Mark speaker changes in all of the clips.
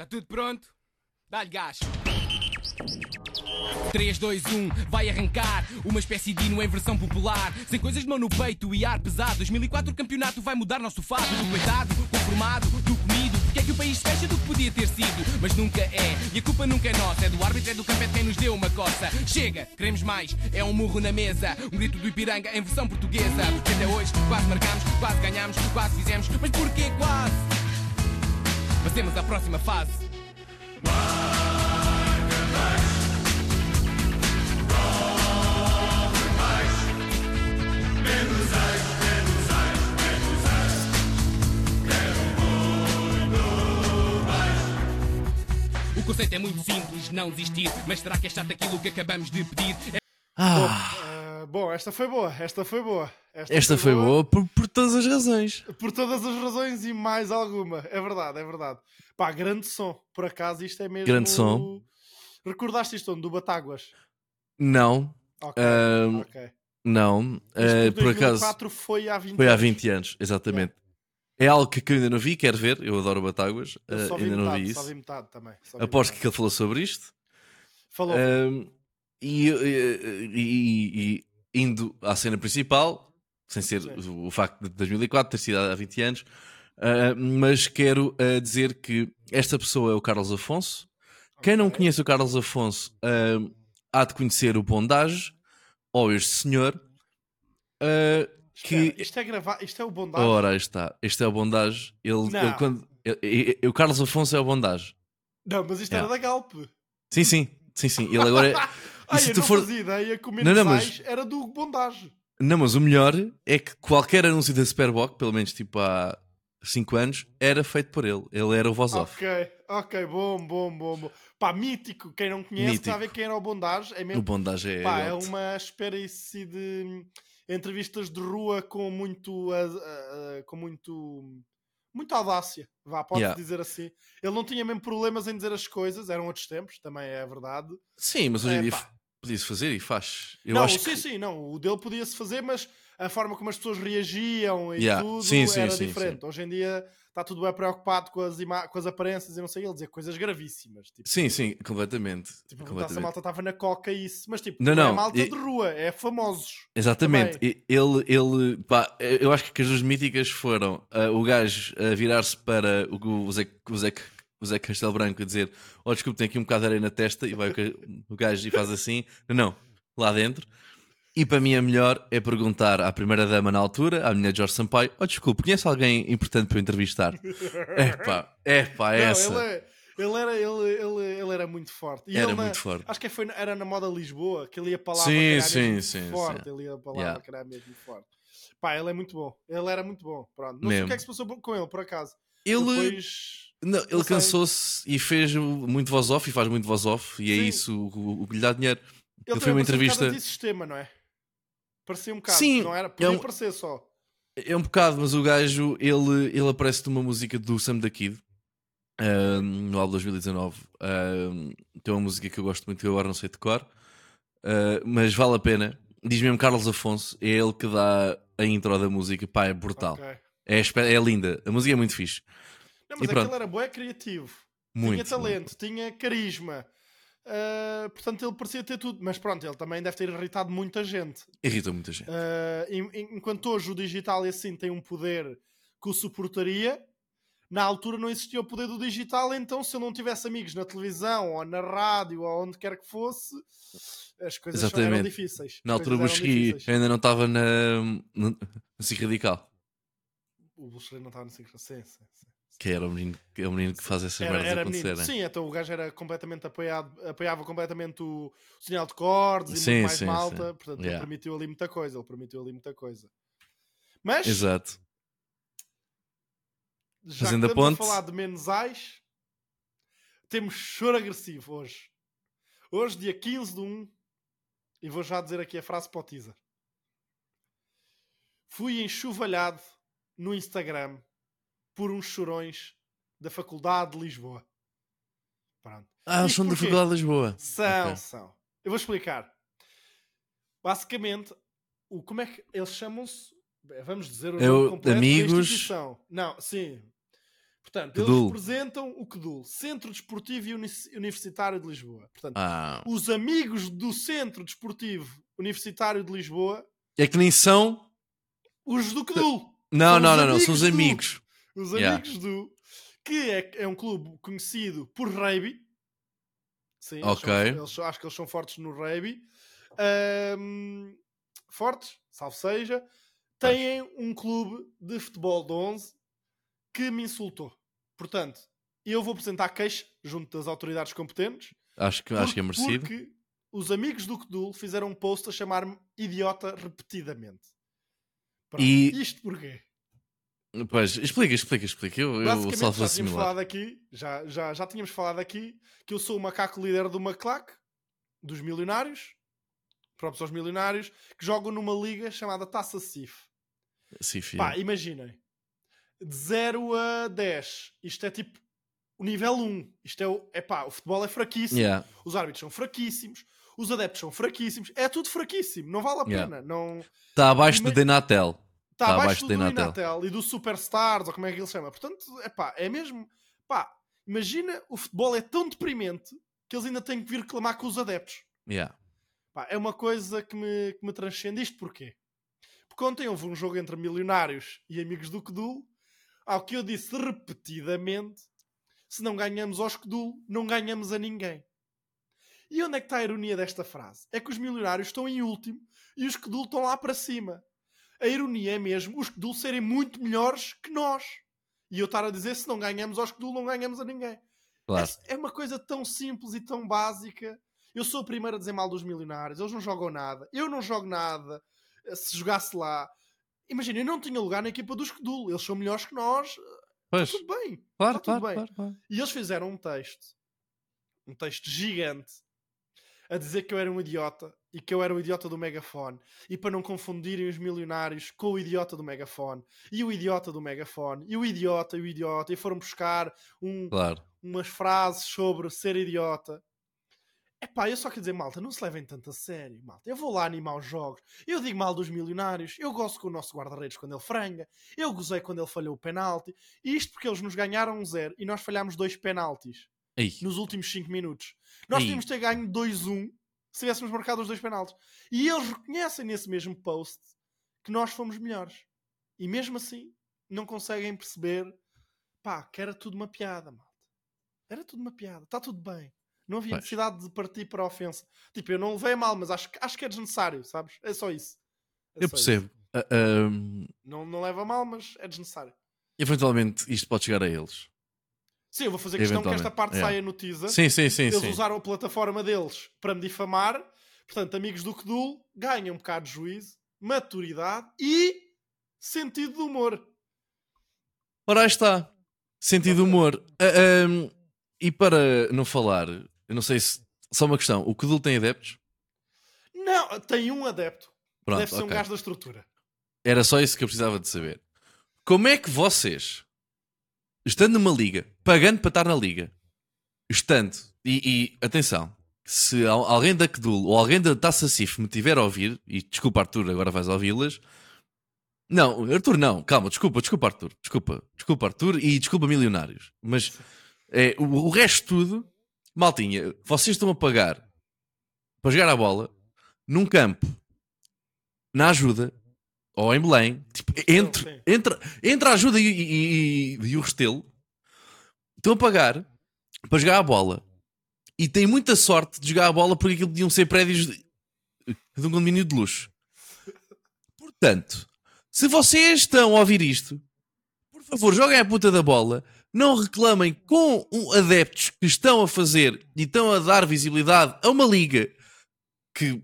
Speaker 1: Está tudo pronto? Dá-lhe gás. 3, 2, 1, vai arrancar. Uma espécie de hino em versão popular. Sem coisas de mão no peito e ar pesado. 2004 o campeonato vai mudar nosso fado. Do coitado, conformado, do comido. Porque é que o país fecha do que podia ter sido? Mas nunca é, e a culpa nunca é nossa. É do árbitro, é do campo, é de quem nos deu uma coça. Chega, queremos mais, é um murro na mesa. Um grito do Ipiranga em versão portuguesa. Porque até hoje quase marcamos, quase ganhamos Quase fizemos, mas porquê quase? Passemos à próxima fase O conceito é muito simples, não desistir. Mas será que é chato aquilo que acabamos de pedir? É
Speaker 2: Ah,
Speaker 3: bom, esta foi boa, esta foi boa.
Speaker 2: esta foi boa por, por todas as razões.
Speaker 3: Por todas as razões e mais alguma. É verdade, é verdade. Pá, grande som. Por acaso isto é mesmo.
Speaker 2: Grande som.
Speaker 3: Recordaste isto onde? Do Batáguas?
Speaker 2: Não,
Speaker 3: Ok.
Speaker 2: Ahm,
Speaker 3: ok.
Speaker 2: não. Eh,
Speaker 3: de
Speaker 2: por acaso
Speaker 3: 2004 foi há 20
Speaker 2: foi há
Speaker 3: anos.
Speaker 2: 20 anos, exatamente. É algo que eu ainda não vi, quero ver. Eu adoro Batáguas,
Speaker 3: Eu
Speaker 2: eh,
Speaker 3: só vi
Speaker 2: ainda não
Speaker 3: metade,
Speaker 2: vi
Speaker 3: Só
Speaker 2: isso.
Speaker 3: vi metade também. só vi
Speaker 2: Aposto
Speaker 3: metade.
Speaker 2: que ele falou sobre isto.
Speaker 3: Falou.
Speaker 2: Ahm, e, e- e- e indo à cena principal, sem ser o, o facto de 2004 ter sido há 20 anos, ah, mas quero ah, dizer que esta pessoa é o Carlos Afonso. Quem não conhece o Carlos Afonso ah, há de conhecer o Bondage ou este senhor. que
Speaker 3: Isto é gravar, isto é o bondade.
Speaker 2: ora está, este é o Bondage. Ele, ele quando, ele- ele- o Carlos Afonso é o Bondage.
Speaker 3: Não, mas isto era
Speaker 2: Yeah.
Speaker 3: da Galp.
Speaker 2: Sim, sim, sim, sim. Ele agora é.
Speaker 3: Ai,
Speaker 2: se tu
Speaker 3: não
Speaker 2: for-
Speaker 3: fazia ideia que o
Speaker 2: Não, não, mas-
Speaker 3: era do bondage.
Speaker 2: Não, mas o melhor é que qualquer anúncio da Superboc, pelo menos tipo há 5 anos, era feito por ele. Ele era o voz off.
Speaker 3: Ok, ok, bom, bom, bom, bom. Pá, mítico. Quem não conhece
Speaker 2: Mítico.
Speaker 3: sabe quem era o bondage. É
Speaker 2: O
Speaker 3: mesmo
Speaker 2: bondage é.
Speaker 3: Pá, é uma espécie de hum, entrevistas de rua com muito, ah, ah, com muito, muita audácia, vá, pode
Speaker 2: Yeah.
Speaker 3: dizer assim. Ele não tinha mesmo problemas em dizer as coisas, eram outros tempos, também é verdade.
Speaker 2: Sim, mas hoje
Speaker 3: É,
Speaker 2: em dia
Speaker 3: pá.
Speaker 2: Podia-se fazer e faz. Eu
Speaker 3: não,
Speaker 2: acho
Speaker 3: sim,
Speaker 2: que.
Speaker 3: sim, não, o dele podia-se fazer, mas a forma como as pessoas reagiam e
Speaker 2: Yeah.
Speaker 3: tudo
Speaker 2: Sim, sim,
Speaker 3: era
Speaker 2: sim,
Speaker 3: diferente. Hoje em dia está tudo bem preocupado com as, com as aparências e não sei, ele dizer coisas gravíssimas. Tipo,
Speaker 2: Sim, sim, completamente.
Speaker 3: Tipo, se a
Speaker 2: completamente.
Speaker 3: malta estava na coca e isso, mas tipo,
Speaker 2: Não,
Speaker 3: não,
Speaker 2: não,
Speaker 3: é malta
Speaker 2: e-
Speaker 3: de rua, é famosos.
Speaker 2: Exatamente. Ele, ele, pá, eu acho que as duas míticas foram ah, o gajo a virar-se para o, o, Zé, o, Zé, o Zé Castelo Branco a dizer: Oh, desculpe, tem aqui um bocado de areia na testa. E vai o gajo e faz assim: Não, não, lá dentro. E para mim a melhor é perguntar à primeira dama na altura, à menina Jorge Sampaio: Oh, desculpe, conhece alguém importante para eu entrevistar? É pá, é essa.
Speaker 3: ele, é- ele era, ele, ele, ele era muito forte. E
Speaker 2: Era
Speaker 3: ele na-
Speaker 2: muito forte.
Speaker 3: Acho que foi, era na moda Lisboa que ele ia para lá
Speaker 2: Sim, sim,
Speaker 3: mesmo
Speaker 2: sim,
Speaker 3: forte.
Speaker 2: sim.
Speaker 3: Ele ia para lá
Speaker 2: Yeah.
Speaker 3: para calhar mesmo forte. Pá, ele é muito bom. Ele era muito bom. Pronto. Não sei o
Speaker 2: Mesmo.
Speaker 3: que é que se passou com ele, por acaso.
Speaker 2: Ele,
Speaker 3: Depois.
Speaker 2: não, ele cansou-se e fez muito voz off e faz muito voz off, e é
Speaker 3: Sim.
Speaker 2: isso o, o que lhe dá dinheiro.
Speaker 3: Ele, também parecia
Speaker 2: uma
Speaker 3: Um
Speaker 2: entrevista-
Speaker 3: bocado sistema, não é? Parecia um bocado.
Speaker 2: Sim,
Speaker 3: Não era?
Speaker 2: é
Speaker 3: Podia
Speaker 2: um-
Speaker 3: parecer só.
Speaker 2: É um bocado, mas o gajo ele, ele aparece numa música do Sam da Kid ah, no álbum de 2019. Ah, tem uma música que eu gosto muito, que eu agora não sei de cor, ah, mas vale a pena. Diz mesmo Carlos Afonso, é ele que dá a intro da música, pá, é brutal.
Speaker 3: Ok.
Speaker 2: É, é linda, a música é muito fixe.
Speaker 3: Não,
Speaker 2: E
Speaker 3: mas
Speaker 2: pronto.
Speaker 3: aquele era bom, é criativo.
Speaker 2: Muito.
Speaker 3: tinha talento, tinha carisma. Ah, portanto, ele parecia ter tudo. Mas pronto, ele também deve ter irritado muita gente.
Speaker 2: Irrita muita gente.
Speaker 3: Em- enquanto hoje o digital e assim tem um poder que o suportaria, na altura não existia o poder do digital, então se eu não tivesse amigos na televisão ou na rádio ou onde quer que fosse, as coisas eram difíceis.
Speaker 2: Na altura Busqui ainda não estava na, na, SIC Radical,
Speaker 3: O Buxeri não estava no sincro. Sim, sim, sim.
Speaker 2: que era o menino, que é o menino que faz essas
Speaker 3: Era,
Speaker 2: merdas
Speaker 3: era menino.
Speaker 2: acontecerem.
Speaker 3: Sim, então o gajo era completamente apoiado, apoiava completamente o, o sinal de cordes e
Speaker 2: Sim,
Speaker 3: muito mais
Speaker 2: sim,
Speaker 3: malta.
Speaker 2: sim.
Speaker 3: Portanto,
Speaker 2: Yeah.
Speaker 3: ele permitiu ali muita coisa. Ele permitiu ali muita coisa. Mas,
Speaker 2: Exato.
Speaker 3: já
Speaker 2: Fazendo a
Speaker 3: que estamos
Speaker 2: ponte.
Speaker 3: a falar de mensais, temos choro agressivo hoje. Hoje, dia 15 de 1, e vou já dizer aqui a frase para o teaser. Fui enxovalhado no Instagram por uns chorões da Faculdade de Lisboa. Pronto.
Speaker 2: Ah,
Speaker 3: Isto
Speaker 2: são da? Faculdade de Lisboa.
Speaker 3: São,
Speaker 2: Ok.
Speaker 3: são. Eu vou explicar. Basicamente, o, como é que eles chamam-se? Vamos dizer o
Speaker 2: É
Speaker 3: nome completo
Speaker 2: amigos-
Speaker 3: da instituição. Não, sim. Portanto, eles representam o QDUL, Centro Desportivo e Uni- Universitário de Lisboa. Portanto,
Speaker 2: Ah.
Speaker 3: os amigos do Centro Desportivo Universitário de Lisboa,
Speaker 2: É que nem são.
Speaker 3: os do QDUL.
Speaker 2: Não,
Speaker 3: São
Speaker 2: não, não, não. São os
Speaker 3: amigos
Speaker 2: amigos.
Speaker 3: Os
Speaker 2: Yeah.
Speaker 3: amigos do. Que é, é um clube conhecido por rugby. Sim, eles
Speaker 2: Ok.
Speaker 3: são- eles são- acho que eles são fortes no rugby. Ahm, fortes, salvo seja. Têm um clube de futebol de 11 que me insultou. Portanto, eu vou apresentar queixa junto das autoridades competentes.
Speaker 2: Acho que, acho que é merecido.
Speaker 3: Porque os amigos do Cdul fizeram um post a chamar-me idiota repetidamente. Pronto,
Speaker 2: E-
Speaker 3: Isto porquê?
Speaker 2: Pois, explica, explica, explica. Eu, eu salvo
Speaker 3: já tínhamos falado aqui, já, já, já tínhamos falado aqui que eu sou o macaco líder do MacLac, dos milionários, próprios aos milionários, que jogam numa liga chamada Taça CIF. Pá, imaginem, de 0 a 10, isto é tipo o nível 1. Isto é o, é pá, o futebol é fraquíssimo,
Speaker 2: Yeah.
Speaker 3: os árbitros são fraquíssimos, os adeptos são fraquíssimos, é tudo fraquíssimo, não vale a
Speaker 2: Yeah.
Speaker 3: pena. Não,
Speaker 2: Está abaixo
Speaker 3: Ima-
Speaker 2: de Denatel.
Speaker 3: Está
Speaker 2: Tá
Speaker 3: abaixo
Speaker 2: abaixo
Speaker 3: do.
Speaker 2: Inatel
Speaker 3: e do Superstars, ou como é que ele se chama. Portanto, é pá, é mesmo. Pá, imagina o futebol é tão deprimente que eles ainda têm que vir reclamar com os adeptos.
Speaker 2: Yeah.
Speaker 3: Pá, é uma coisa que me, que me transcende. Isto porquê? Porque ontem houve um jogo entre milionários e amigos do Cdul, ao que eu disse repetidamente: se não ganhamos aos Cdul, não ganhamos a ninguém. E onde é que está a ironia desta frase? É que os milionários estão em último e os Cdul estão lá para cima. A ironia é mesmo os Cdul serem muito melhores que nós. E eu estar a dizer: se não ganhamos aos Cdul, não ganhamos a ninguém.
Speaker 2: Claro.
Speaker 3: É, é uma coisa tão simples e tão básica. Eu sou o primeiro a dizer mal dos milionários. Eles não jogam nada. Eu não jogo nada. Se jogasse lá. Imagina, eu não tinha lugar na equipa dos Cdul. Eles são melhores que nós.
Speaker 2: Pois,
Speaker 3: Tudo bem.
Speaker 2: claro,
Speaker 3: tudo
Speaker 2: claro,
Speaker 3: bem.
Speaker 2: claro, claro.
Speaker 3: E eles fizeram um texto. Um texto gigante. A dizer que eu era um idiota. E que eu era o idiota do megafone. E para não confundirem os milionários com o idiota do megafone. E o idiota do megafone. E o idiota e o idiota. E foram buscar um,
Speaker 2: Claro.
Speaker 3: umas frases sobre ser idiota. Epá, eu só quero dizer, malta, não se levem tanto a sério, malta. Eu vou lá animar os jogos. Eu digo mal dos milionários. Eu gosto com o nosso guarda-redes quando ele franga. Eu gozei quando ele falhou o penalti. E isto porque eles nos ganharam um zero e nós falhámos dois penaltis
Speaker 2: Ei,
Speaker 3: nos últimos 5 minutos. Nós
Speaker 2: Ei.
Speaker 3: tínhamos de ter ganho 2-1 se tivéssemos marcado os dois penaltis. E eles reconhecem nesse mesmo post que nós fomos melhores. E mesmo assim, não conseguem perceber pá, que era tudo uma piada, malta. Era tudo uma piada. Está tudo bem. Não havia necessidade de partir para a ofensa. Tipo, eu não levei mal, mas acho, que- acho que é desnecessário, sabes? É só isso. É
Speaker 2: eu
Speaker 3: só
Speaker 2: percebo.
Speaker 3: isso.
Speaker 2: Ah, ahm,
Speaker 3: Não, não leva mal, mas é desnecessário.
Speaker 2: eventualmente isto pode chegar a eles.
Speaker 3: Sim, eu vou fazer questão que esta parte
Speaker 2: yeah.
Speaker 3: saia no teaser.
Speaker 2: Sim, sim, sim.
Speaker 3: Eles
Speaker 2: sim.
Speaker 3: usaram a plataforma deles para me difamar. Portanto, amigos do Cdul ganham um bocado de juízo, maturidade e sentido de humor.
Speaker 2: Ora, aí está. Sentido de humor. Ah, ahm, e para não falar, eu não sei se. Só uma questão: o Kedul tem adeptos?
Speaker 3: Não, tem um adepto.
Speaker 2: Pronto,
Speaker 3: Deve ser um
Speaker 2: ok.
Speaker 3: gajo da estrutura.
Speaker 2: Era só isso que eu precisava de saber. Como é que vocês, estando numa liga, pagando para estar na liga, estando, e, e, atenção, se al- alguém da Kedul ou alguém da Taça Cif me tiver a ouvir, e desculpa Arthur, agora vais ouvi-las. Não, Arthur, não, calma, desculpa, desculpa Arthur, desculpa, desculpa Arthur e desculpa milionários. Mas é, o, o resto tudo, maltinha, vocês estão a pagar para jogar a bola num campo, na ajuda, ou em Belém, tipo, entre,
Speaker 3: sim.
Speaker 2: entre, entre a ajuda e, e- e- e o Restelo, estão a pagar para jogar a bola e têm muita sorte de jogar a bola porque aquilo podiam ser prédios de, de um condomínio de luxo. Portanto, se vocês estão a ouvir isto, por favor, joguem a puta da bola. Não reclamem com adeptos que estão a fazer e estão a dar visibilidade a uma liga que,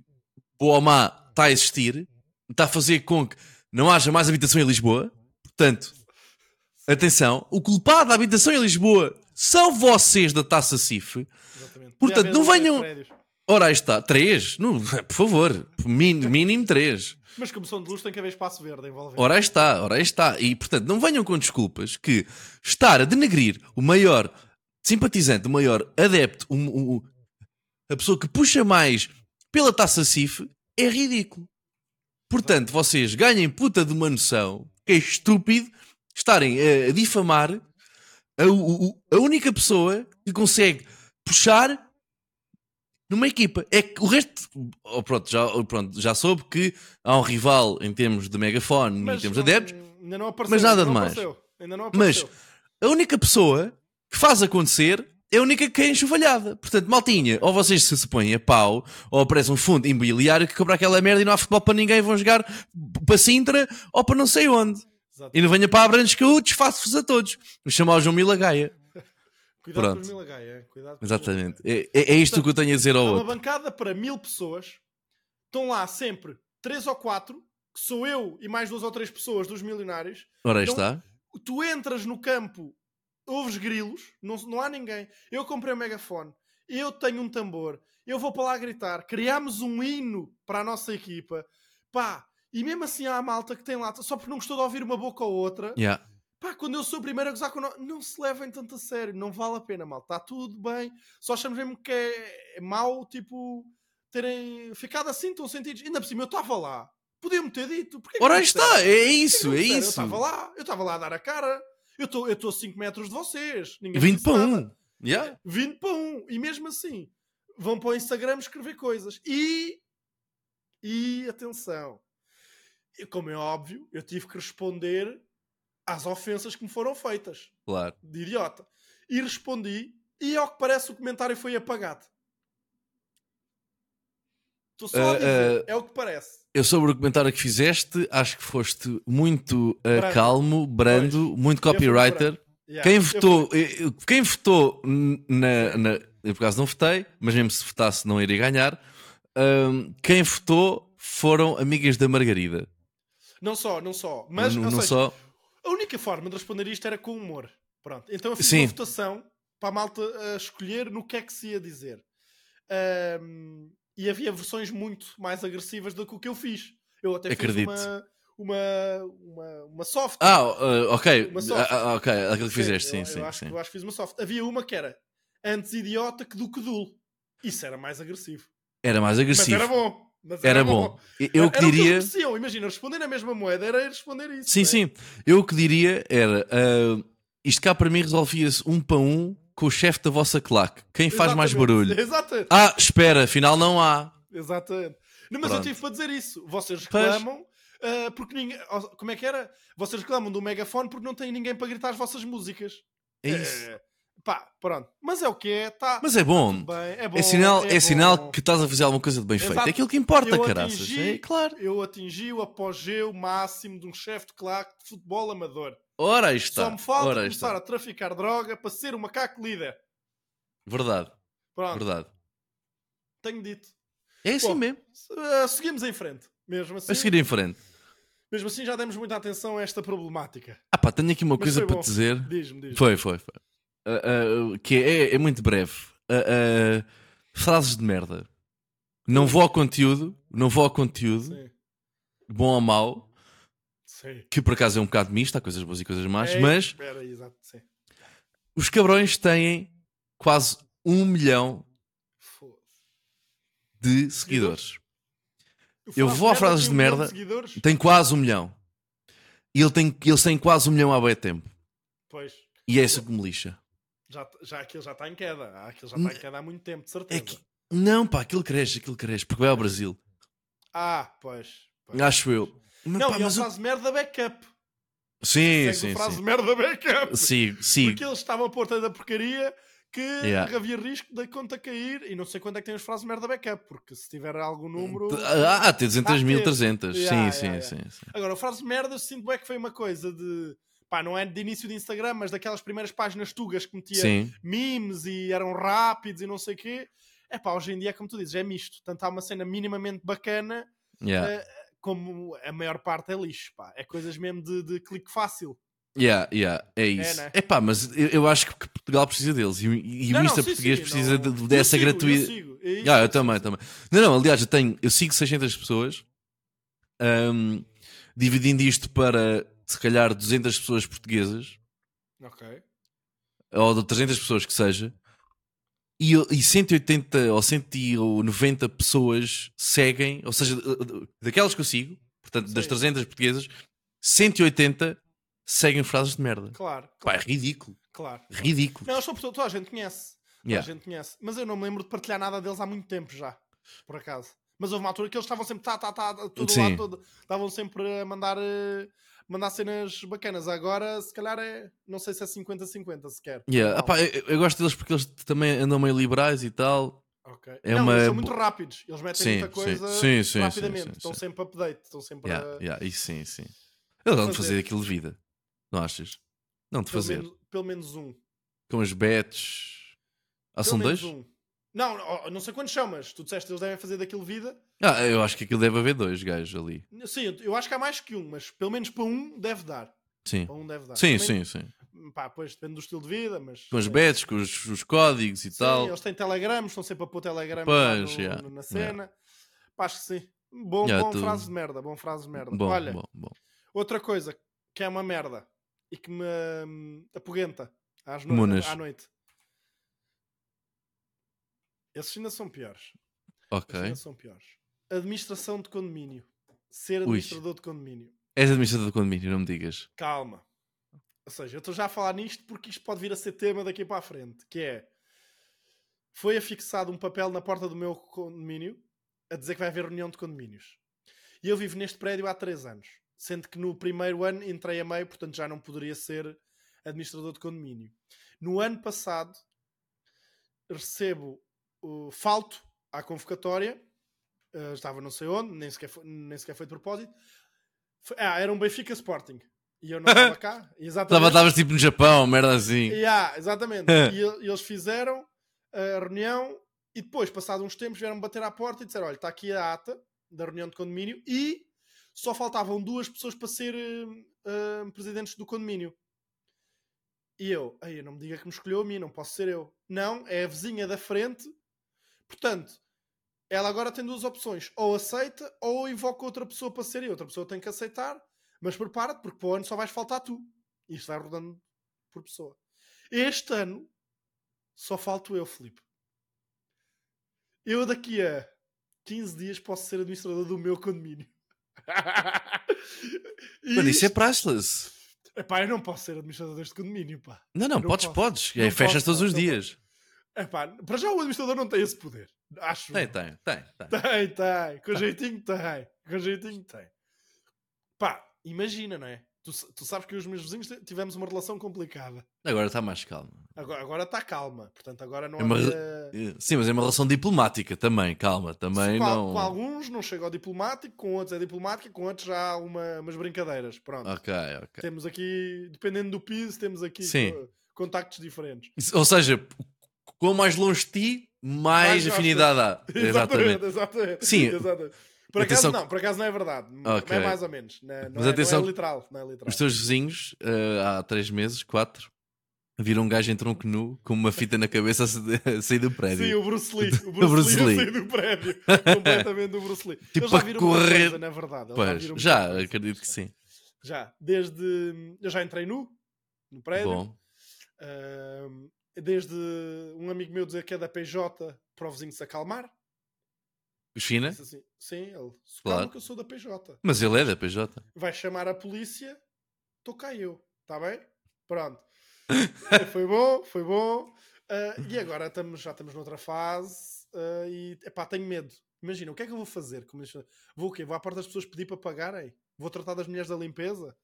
Speaker 2: boa ou má, está a existir, está a fazer com que não haja mais habitação em Lisboa. Portanto, atenção, o culpado da habitação em Lisboa são vocês da Taça CIF.
Speaker 3: Exatamente.
Speaker 2: Portanto, não venham-. Ora, aí está, três, não, por favor, Min- mínimo três.
Speaker 3: Mas como são de luz, tem que haver espaço verde envolvendo.
Speaker 2: Ora aí está, ora aí está. E portanto, não venham com desculpas que estar a denegrir o maior simpatizante, o maior adepto, o- o- o- a pessoa que puxa mais pela taça CIF é ridículo. Portanto, vocês ganhem puta de uma noção que é estúpido estarem a difamar a, o- a única pessoa que consegue puxar numa equipa. É que o resto. oh, pronto, já, oh, pronto, já soube que há um rival em termos de megafone e em
Speaker 3: Mas
Speaker 2: termos de adeptos.
Speaker 3: Ainda não apareceu.
Speaker 2: mas nada
Speaker 3: Ainda não
Speaker 2: Mas a única pessoa que faz acontecer é a única que é enxovalhada. Portanto, maltinha, ou vocês se, se põem a pau, ou aparece um fundo imobiliário que compra aquela merda e não há futebol para ninguém, vão jogar para Sintra ou para não sei onde.
Speaker 3: Exato.
Speaker 2: E não venha para Abrantes que eu desfaço-vos a todos. Vou chamar o João Milagaia.
Speaker 3: Cuidado
Speaker 2: pronto.
Speaker 3: com os Milagaia. é, Cuidado
Speaker 2: Exatamente. É, é, é isto que eu tenho a dizer ao
Speaker 3: uma
Speaker 2: outro.
Speaker 3: bancada para mil pessoas. Estão lá sempre três ou quatro, que sou eu e mais duas ou três pessoas dos milionários.
Speaker 2: Ora, aí
Speaker 3: Então,
Speaker 2: está.
Speaker 3: Tu entras no campo, ouves grilos, não, não há ninguém. Eu comprei um megafone, eu tenho um tambor, eu vou para lá gritar. Criámos um hino para a nossa equipa. Pá, e mesmo assim há a malta que tem lá, só porque não gostou de ouvir uma boca ou outra.
Speaker 2: Yeah.
Speaker 3: Pá, quando eu sou o primeiro a gozar com nós, não se levem tanto a sério, não vale a pena, mal. Está tudo bem. Só achamos mesmo que é, é mau, tipo, terem ficado assim, tão sentidos. Ainda por cima, eu estava lá. Podiam-me ter dito. Porquê
Speaker 2: Ora, está. É isso, é
Speaker 3: disseram? Eu
Speaker 2: isso.
Speaker 3: estava lá, eu estava lá a dar a cara. Eu estou eu a 5 metros de vocês. Ninguém
Speaker 2: 20
Speaker 3: disse
Speaker 2: para
Speaker 3: nada.
Speaker 2: 1. Yeah.
Speaker 3: 20 para 1. E mesmo assim, vão para o Instagram escrever coisas. E. E atenção. E, como é óbvio, eu tive que responder às ofensas que me foram feitas
Speaker 2: Claro.
Speaker 3: de idiota. E respondi, e ao que parece o comentário foi apagado. Estou só a
Speaker 2: Ah,
Speaker 3: dizer,
Speaker 2: ah,
Speaker 3: é o que parece.
Speaker 2: Eu sobre o comentário que fizeste, acho que foste muito uh,
Speaker 3: Brando.
Speaker 2: calmo, brando, muito
Speaker 3: Eu fui
Speaker 2: copywriter.
Speaker 3: Yeah.
Speaker 2: Quem
Speaker 3: Eu
Speaker 2: votou, eh, quem votou na, na- Eu por acaso não votei, mas mesmo se votasse não iria ganhar. Ahm, quem votou foram amigas da Margarida.
Speaker 3: Não só, não só. Mas,
Speaker 2: não não
Speaker 3: seja,
Speaker 2: só.
Speaker 3: a única forma de responder isto era com humor. Pronto. Então eu fiz
Speaker 2: Sim.
Speaker 3: uma votação para a malta uh, escolher no que é que se ia dizer. Ahm, e havia versões muito mais agressivas do que o que eu fiz. Eu até
Speaker 2: Acredito.
Speaker 3: fiz uma, uma, uma, uma soft.
Speaker 2: Ah, ah, ok.
Speaker 3: Uma soft.
Speaker 2: Ah, ah, ok, aquilo que fizeste, sim,
Speaker 3: eu,
Speaker 2: sim.
Speaker 3: eu acho,
Speaker 2: sim.
Speaker 3: eu acho que fiz uma soft. Havia uma que era antes idiota que do que dul. Isso era mais agressivo.
Speaker 2: Era mais
Speaker 3: Mas
Speaker 2: agressivo.
Speaker 3: era bom. Mas
Speaker 2: Era bom. Eu
Speaker 3: Era
Speaker 2: que
Speaker 3: que
Speaker 2: diria.
Speaker 3: mereciam. Imagina, responder na mesma moeda era responder isso.
Speaker 2: Sim,
Speaker 3: é?
Speaker 2: sim. Eu que diria era: ah, isto cá para mim resolvia-se um para um com o chefe da vossa claque. Quem faz mais
Speaker 3: Exatamente.
Speaker 2: barulho?
Speaker 3: Exatamente.
Speaker 2: Ah, espera, afinal não há.
Speaker 3: Exatamente. Não, mas
Speaker 2: Pronto.
Speaker 3: eu tive para dizer isso. Vocês reclamam ah, porque ninguém. ó, Como é que era? Vocês reclamam do megafone porque não tem ninguém para gritar as vossas músicas.
Speaker 2: É isso.
Speaker 3: Eh, pá, pronto. Mas é o que é. Tá,
Speaker 2: Mas é bom.
Speaker 3: bem, é bom.
Speaker 2: É sinal, é
Speaker 3: bom.
Speaker 2: sinal que estás a fazer alguma coisa de bem feito.
Speaker 3: Exato.
Speaker 2: É aquilo que importa,
Speaker 3: Eu
Speaker 2: caraças.
Speaker 3: atingi-
Speaker 2: É claro.
Speaker 3: Eu atingi o apogeu máximo de um chefe de claque de futebol amador.
Speaker 2: Ora está.
Speaker 3: Só me falta
Speaker 2: Ora
Speaker 3: começar
Speaker 2: está.
Speaker 3: a traficar droga para ser o macaco líder.
Speaker 2: Verdade,
Speaker 3: Pronto,
Speaker 2: verdade.
Speaker 3: tenho dito.
Speaker 2: É assim
Speaker 3: Bom,
Speaker 2: mesmo.
Speaker 3: Uh, seguimos em frente. Mesmo assim,
Speaker 2: A seguir em frente.
Speaker 3: mesmo assim, já demos muita atenção a esta problemática.
Speaker 2: Ah pá, tenho aqui uma
Speaker 3: Mas
Speaker 2: coisa para
Speaker 3: bom.
Speaker 2: te dizer.
Speaker 3: Diz-me, diz-me.
Speaker 2: Foi, foi, foi. Ah, ah, que é, é muito breve. Ah, frases de merda. Não vou ao conteúdo, não vou ao conteúdo,
Speaker 3: Sim,
Speaker 2: bom ou mau,
Speaker 3: sim.
Speaker 2: que por acaso é um bocado misto, há coisas boas e coisas más,
Speaker 3: É,
Speaker 2: mas
Speaker 3: Espera exato,
Speaker 2: os cabrões têm quase um milhão de seguidores. Eu vou a frases de
Speaker 3: um
Speaker 2: merda. Tem quase um milhão. E ele tem, eles têm quase um milhão há bem tempo.
Speaker 3: Pois.
Speaker 2: E é isso que me lixa.
Speaker 3: Já, já, aquilo já está em queda. Aquilo já está em queda há muito tempo, de certeza.
Speaker 2: É que. Não, pá, aquilo cresce, aquilo cresce, porque vai ao Brasil.
Speaker 3: Ah, pois. pois.
Speaker 2: Acho eu. Mas,
Speaker 3: Não,
Speaker 2: pá,
Speaker 3: e é o merda backup.
Speaker 2: Sim, sim,
Speaker 3: frase
Speaker 2: sim.
Speaker 3: merda backup.
Speaker 2: Sim, sim.
Speaker 3: Porque eles estavam a pôr tanta porcaria que
Speaker 2: Yeah.
Speaker 3: havia risco da conta cair. E não sei quando é que tem os frases merda backup, porque se tiver algum número.
Speaker 2: Ah, tem 200.300.
Speaker 3: Ah,
Speaker 2: Sim,
Speaker 3: Yeah,
Speaker 2: sim,
Speaker 3: yeah,
Speaker 2: sim,
Speaker 3: yeah.
Speaker 2: sim.
Speaker 3: Agora, o frase merda, eu sinto é que foi uma coisa de. Pá, não é de início de Instagram, mas daquelas primeiras páginas tugas que metia
Speaker 2: Sim.
Speaker 3: memes e eram rápidos e não sei o quê. É pá, hoje em dia, como tu dizes, é misto. Tanto há uma cena minimamente bacana,
Speaker 2: Yeah.
Speaker 3: Como a maior parte é lixo, pá. É coisas mesmo de, de clique fácil.
Speaker 2: Yeah, yeah, é isso.
Speaker 3: né?
Speaker 2: É pá, mas eu, eu acho que Portugal precisa deles e, o- e
Speaker 3: Não,
Speaker 2: o Insta português
Speaker 3: sim,
Speaker 2: precisa
Speaker 3: não-
Speaker 2: de- dessa
Speaker 3: sigo,
Speaker 2: gratuidade.
Speaker 3: Eu, sigo. É isso,
Speaker 2: Ah, eu
Speaker 3: sim,
Speaker 2: também, também. Não, não, aliás, eu tenho, eu sigo 600 pessoas, ahm, dividindo isto para se calhar 200 pessoas portuguesas,
Speaker 3: Ok.
Speaker 2: ou de 300 pessoas que seja, e, e 180 ou 190 pessoas seguem, ou seja, daquelas que eu sigo, portanto, das
Speaker 3: Sim.
Speaker 2: 300 portuguesas, 180 seguem frases de merda.
Speaker 3: Claro,
Speaker 2: Pá, é ridículo.
Speaker 3: claro.
Speaker 2: Ridículo.
Speaker 3: Não, eu sou pessoa, toda a gente conhece. Toda
Speaker 2: Yeah.
Speaker 3: a gente conhece. Mas eu não me lembro de partilhar nada deles há muito tempo já, por acaso. Mas houve uma altura que eles estavam sempre, tá, tá, tá, todo
Speaker 2: Sim.
Speaker 3: lado, todo, estavam sempre a mandar, eh, mandar cenas bacanas. Agora, se calhar é, não sei se é 50-50 sequer.
Speaker 2: Yeah.
Speaker 3: Não.
Speaker 2: Ah, pá, eu, eu gosto deles porque eles também andam meio liberais e tal.
Speaker 3: Ok.
Speaker 2: É
Speaker 3: não,
Speaker 2: uma
Speaker 3: eles são muito rápidos. Eles metem
Speaker 2: Sim,
Speaker 3: muita coisa
Speaker 2: sim, sim,
Speaker 3: rapidamente. estão sempre update. Estão sempre
Speaker 2: Yeah,
Speaker 3: a...
Speaker 2: yeah, Isso sim, sim. Eles vão
Speaker 3: fazer.
Speaker 2: aquilo de vida. Não achas? Não de
Speaker 3: pelo,
Speaker 2: fazer.
Speaker 3: menos, pelo menos um.
Speaker 2: Com os bets. Ah,
Speaker 3: Pelo
Speaker 2: são
Speaker 3: menos
Speaker 2: dois?
Speaker 3: um. Não, não, não sei quantos são, mas tu disseste que eles devem fazer daquilo vida.
Speaker 2: Ah, eu acho que aquilo deve haver dois gajos ali.
Speaker 3: Sim, eu- acho que há mais que um, mas pelo menos para um deve dar.
Speaker 2: Sim.
Speaker 3: Para um deve dar.
Speaker 2: Sim,
Speaker 3: Também,
Speaker 2: sim, sim.
Speaker 3: Pá, pois depende do estilo de vida, mas.
Speaker 2: Com os
Speaker 3: sim.
Speaker 2: bets, com os, os códigos e
Speaker 3: Sim,
Speaker 2: tal.
Speaker 3: eles têm telegramos, estão sempre a pôr telegramos
Speaker 2: Pois,
Speaker 3: no-
Speaker 2: yeah,
Speaker 3: no- na cena. Pá, acho que sim. Bom,
Speaker 2: Yeah,
Speaker 3: bom
Speaker 2: tu-
Speaker 3: frase de merda, bom frase de merda.
Speaker 2: Bom,
Speaker 3: Olha,
Speaker 2: bom, bom.
Speaker 3: outra coisa que é uma merda e que me hum, apoguenta às no...
Speaker 2: Munas.
Speaker 3: à noite. Esses ainda são piores. Esses
Speaker 2: Ok.
Speaker 3: ainda são piores. Administração de condomínio. Ser
Speaker 2: Ui.
Speaker 3: administrador de condomínio.
Speaker 2: És administrador do condomínio, não me digas.
Speaker 3: Calma. Ou seja, eu estou já a falar nisto porque isto pode vir a ser tema daqui para a frente. Que é... Foi afixado um papel na porta do meu condomínio a dizer que vai haver reunião de condomínios. E eu vivo neste prédio há 3 anos. Sendo que no primeiro ano entrei a meio, portanto já não poderia ser administrador de condomínio. No ano passado recebo o falto à convocatória. eh, estava não sei onde, nem sequer foi, nem sequer foi de propósito. Foi- ah, era um Benfica Sporting. E eu não estava cá. Exatamente.
Speaker 2: Estavas tipo no Japão, merda assim.
Speaker 3: Yeah, exatamente. e el- eles fizeram a reunião e depois, passados uns tempos, vieram bater à porta e disseram: Olha, está aqui a ata da reunião de condomínio e só faltavam duas pessoas para ser eh, eh, presidentes do condomínio. E eu, aí não me diga que me escolheu a mim, não posso ser eu. Não, é a vizinha da frente. Portanto, ela agora tem duas opções: ou aceita ou invoca outra pessoa para ser e outra pessoa tem que aceitar. Mas prepara-te, porque para o ano só vais faltar tu. E isto vai rodando por pessoa. Este ano só falto eu, Filipe. Eu daqui a 15 dias posso ser administrador do meu condomínio.
Speaker 2: Mano, isso é priceless.
Speaker 3: Epá, eu não posso ser administrador deste condomínio, pá.
Speaker 2: Não, não,
Speaker 3: Não
Speaker 2: podes,
Speaker 3: posso.
Speaker 2: podes.
Speaker 3: Não
Speaker 2: É festas
Speaker 3: posso,
Speaker 2: todos os
Speaker 3: não
Speaker 2: dias.
Speaker 3: Epá, para já o administrador não tem esse poder. Acho.
Speaker 2: Tem, tem, tem, tem.
Speaker 3: Tem, tem. Com jeitinho tem. Com jeitinho tem. Pá, imagina, não é? Tu, tu sabes que os meus vizinhos tivemos uma relação complicada.
Speaker 2: Agora está mais calmo.
Speaker 3: Agora, agora está calma. Portanto, agora não
Speaker 2: É uma
Speaker 3: havia-
Speaker 2: Eh, Sim, mas é uma relação diplomática também, calma. Também
Speaker 3: com,
Speaker 2: não.
Speaker 3: com alguns não chega ao diplomático, com outros é diplomático, com outros já há uma, umas brincadeiras. Pronto.
Speaker 2: Ok, ok.
Speaker 3: Temos aqui, dependendo do piso, temos aqui
Speaker 2: Sim.
Speaker 3: co- contactos diferentes.
Speaker 2: Ou seja, quanto mais longe de ti, mais,
Speaker 3: Mais
Speaker 2: afinidade há. Exatamente.
Speaker 3: exatamente.
Speaker 2: Sim.
Speaker 3: Exatamente. Por acaso não, por acaso não é verdade.
Speaker 2: Ok.
Speaker 3: É mais ou menos. Não, é- não
Speaker 2: Mas
Speaker 3: é,
Speaker 2: atenção-
Speaker 3: não é literal. Não é literal.
Speaker 2: Os teus vizinhos, eh, há três meses, quatro, viram um gajo em tronco nu com uma fita na cabeça a sa- a sair do prédio.
Speaker 3: Sim, o Bruce Lee. O
Speaker 2: Bruce
Speaker 3: Bruce, Lee,
Speaker 2: Lee.
Speaker 3: a sair do prédio. Completamente do Bruce Lee.
Speaker 2: Tipo,
Speaker 3: Eles já viram
Speaker 2: correr.
Speaker 3: coisa, na verdade.
Speaker 2: Pois,
Speaker 3: muita
Speaker 2: já,
Speaker 3: coisa.
Speaker 2: acredito que sim.
Speaker 3: Já. Desde. Eu já entrei nu, no prédio.
Speaker 2: Bom,
Speaker 3: Ahm, desde um amigo meu dizer que é da PJ para o vizinho se acalmar.
Speaker 2: China?
Speaker 3: Disse assim, sim, ele. Se
Speaker 2: Claro.
Speaker 3: que eu sou da PJ.
Speaker 2: Mas ele é da PJ.
Speaker 3: Vai chamar a polícia, estou cá eu. Está bem? Pronto. foi bom, foi bom. Ah, e agora estamos, já estamos noutra fase ah, e epá, tenho medo. Imagina, o que é que eu vou fazer? Vou o quê? Vou à porta das pessoas pedir para pagarem? Vou tratar das mulheres da limpeza?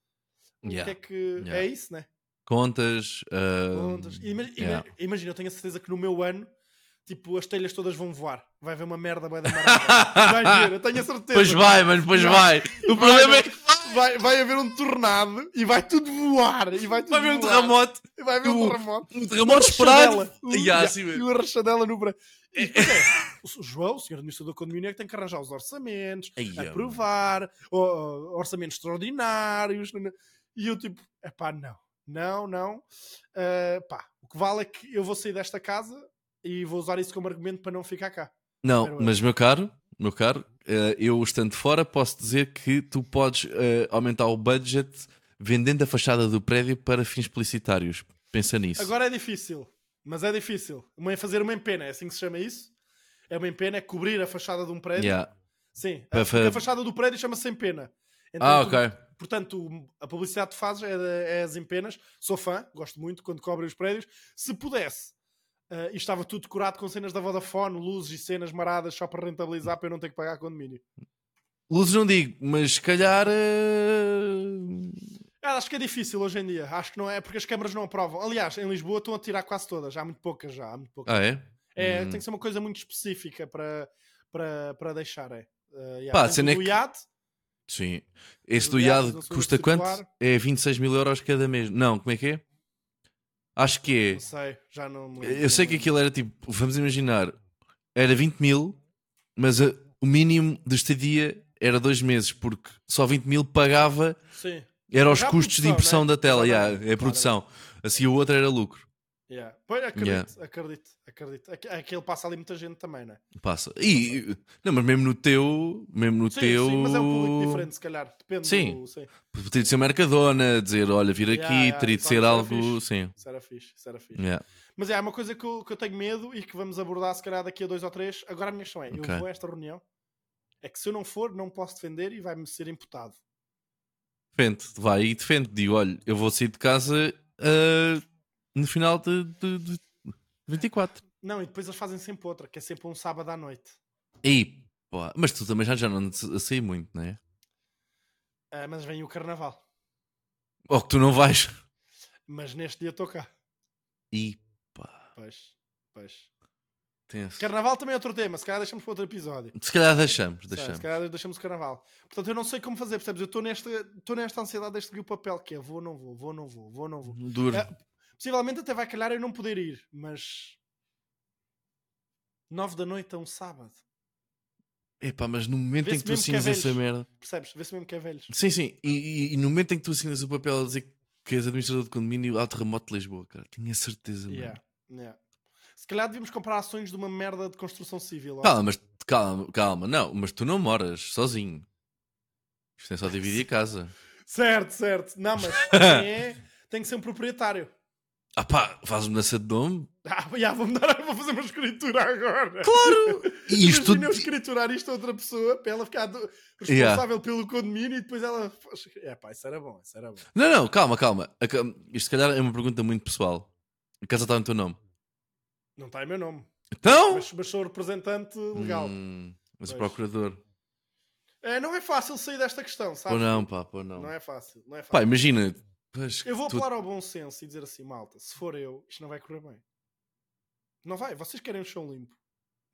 Speaker 3: O
Speaker 2: Yeah,
Speaker 3: que é que.
Speaker 2: yeah.
Speaker 3: É isso, né?
Speaker 2: Contas. ah,
Speaker 3: Contas. Ima-
Speaker 2: yeah.
Speaker 3: Imagina, eu tenho a certeza que no meu ano, tipo, as telhas todas vão voar. Vai haver uma merda, vai dar. Vai ver, eu tenho a certeza.
Speaker 2: Pois vai, mas depois
Speaker 3: Vai.
Speaker 2: vai. O problema é que
Speaker 3: Vai, vai haver um tornado e vai tudo voar. E vai, tudo
Speaker 2: vai haver um terremoto.
Speaker 3: E vai haver um terremoto.
Speaker 2: Um terremoto esperado.
Speaker 3: Uh,
Speaker 2: Yeah, assim
Speaker 3: e uma rachadela no branco. E depois é, o João, o senhor administrador do condomínio, é que tem que arranjar os orçamentos,
Speaker 2: Ai,
Speaker 3: aprovar, orçamentos extraordinários. E eu tipo, é pá, não, não, não. Ah, pá, o que vale é que eu vou sair desta casa e vou usar isso como argumento para não ficar cá.
Speaker 2: Não,
Speaker 3: Espero eu.
Speaker 2: mas meu caro, meu caro, eh, eu estando fora posso dizer que tu podes eh, aumentar o budget vendendo a fachada do prédio para fins publicitários. Pensa nisso.
Speaker 3: Agora é difícil, mas é difícil. Uma, fazer uma empena, é assim que se chama isso? É uma empena, é cobrir a fachada de um prédio.
Speaker 2: Yeah.
Speaker 3: Sim, a, a fachada do prédio chama-se empena. Então
Speaker 2: Ah,
Speaker 3: tu-
Speaker 2: ok.
Speaker 3: Portanto, a publicidade que fazes é, de- é as empenas. Sou fã, gosto muito quando cobrem os prédios. Se pudesse, eh, e estava tudo decorado com cenas da Vodafone, luzes e cenas maradas só para rentabilizar para eu não ter que pagar condomínio.
Speaker 2: Luzes não digo, mas se calhar. eh,
Speaker 3: Ah, acho que é difícil hoje em dia. Acho que não é porque as câmaras não aprovam. Aliás, em Lisboa estão a tirar quase todas. Há muito poucas já. Há muito poucas.
Speaker 2: Ah, é?
Speaker 3: É,
Speaker 2: Hum.
Speaker 3: tem que ser uma coisa muito específica para, para, para deixar. É. Uh, yeah.
Speaker 2: Pá, a cena é que-
Speaker 3: iate,
Speaker 2: Sim. Esse
Speaker 3: Do IAD,
Speaker 2: custa quanto? É 26 mil euros cada mês. Não, como é que é? Acho que
Speaker 3: não sei, já não me lembro.
Speaker 2: é. Eu sei que aquilo era tipo, vamos imaginar, era 20 mil, mas a- o mínimo de estadia era dois meses, porque só 20 mil pagava,
Speaker 3: Sim.
Speaker 2: era os custos de impressão
Speaker 3: né?
Speaker 2: da tela, yeah, é a produção. Assim o outro era lucro.
Speaker 3: Yeah. Pois, acredito,
Speaker 2: Yeah.
Speaker 3: acredito, acredito. Aqu- Aquele passa ali muita gente também, não é?
Speaker 2: Passa. E, não, mas mesmo no teu, mesmo no
Speaker 3: Sim,
Speaker 2: teu.
Speaker 3: sim, mas é um público diferente, se calhar. Depende
Speaker 2: Sim.
Speaker 3: do. Sim.
Speaker 2: Teria de ser Mercadona, dizer, olha, vir aqui,
Speaker 3: Yeah,
Speaker 2: teria de ser algo.
Speaker 3: fixe.
Speaker 2: Sim.
Speaker 3: Isso era fixe, isso era fixe.
Speaker 2: Yeah.
Speaker 3: Mas é uma coisa que eu, que eu tenho medo e que vamos abordar se calhar daqui a dois ou três. Agora a minha questão é:
Speaker 2: Ok.
Speaker 3: eu vou a esta reunião, é que se eu não for, não posso defender e vai-me ser imputado.
Speaker 2: Defende, vai e defende. Digo, olha, eu vou sair de casa ah, no final de, de, de 24.
Speaker 3: Não, e depois eles fazem sempre outra, que é sempre um sábado à noite.
Speaker 2: E, pá, mas tu também já, já não sair muito, não é?
Speaker 3: Ah, mas vem o carnaval.
Speaker 2: Ou que tu não vais.
Speaker 3: Mas neste dia estou cá.
Speaker 2: E, pá,
Speaker 3: Pois, pois.
Speaker 2: tenso.
Speaker 3: Carnaval também é outro tema, se calhar deixamos para outro episódio.
Speaker 2: Se calhar deixamos, deixamos.
Speaker 3: Se calhar deixamos o carnaval. Portanto, eu não sei como fazer, percebes? Eu estou nesta, estou nesta ansiedade deste o papel que é vou, não vou, vou, não vou, vou, não vou.
Speaker 2: Duro.
Speaker 3: É, possivelmente até vai calhar eu não poder ir, mas. 9 da noite a um sábado.
Speaker 2: Epá, mas no momento em que tu
Speaker 3: mesmo que é
Speaker 2: assinas essa merda.
Speaker 3: Percebes? Vê-se mesmo que é velhos.
Speaker 2: Sim, sim. E, e- e no momento em que tu assinas o papel a dizer que és administrador de condomínio, há terremoto de Lisboa, cara. Tinha certeza, mano.
Speaker 3: Yeah, yeah. Se calhar devíamos comprar ações de uma merda de construção civil. ó.
Speaker 2: Calma, mas calma, calma. Não, mas tu não moras sozinho. Isto é só dividir a casa.
Speaker 3: Certo, certo. Não, mas quem é, tem que ser um proprietário.
Speaker 2: Ah pá, faz mudança de nome.
Speaker 3: Ah, já, vou, mudar, vou fazer uma escritura agora.
Speaker 2: Claro! E isto
Speaker 3: Imagina eu escriturar isto a outra pessoa para ela ficar do- responsável pelo condomínio e depois ela. É pá, isso era bom, isso era bom.
Speaker 2: Não, não, calma, calma. Isto se calhar é uma pergunta muito pessoal. A casa está no teu nome.
Speaker 3: Não está em meu nome,
Speaker 2: Então?
Speaker 3: mas, mas sou representante legal.
Speaker 2: Hum, mas o
Speaker 3: Pois.
Speaker 2: procurador.
Speaker 3: É, não é fácil sair desta questão, sabe?
Speaker 2: Pô, não, pá, pô, não.
Speaker 3: Não é fácil, não é fácil.
Speaker 2: Pá, imagina. Pois,
Speaker 3: Eu vou
Speaker 2: tu-
Speaker 3: apelar ao bom senso e dizer assim, malta, se for eu, isto não vai correr bem. Não vai, vocês querem o chão limpo.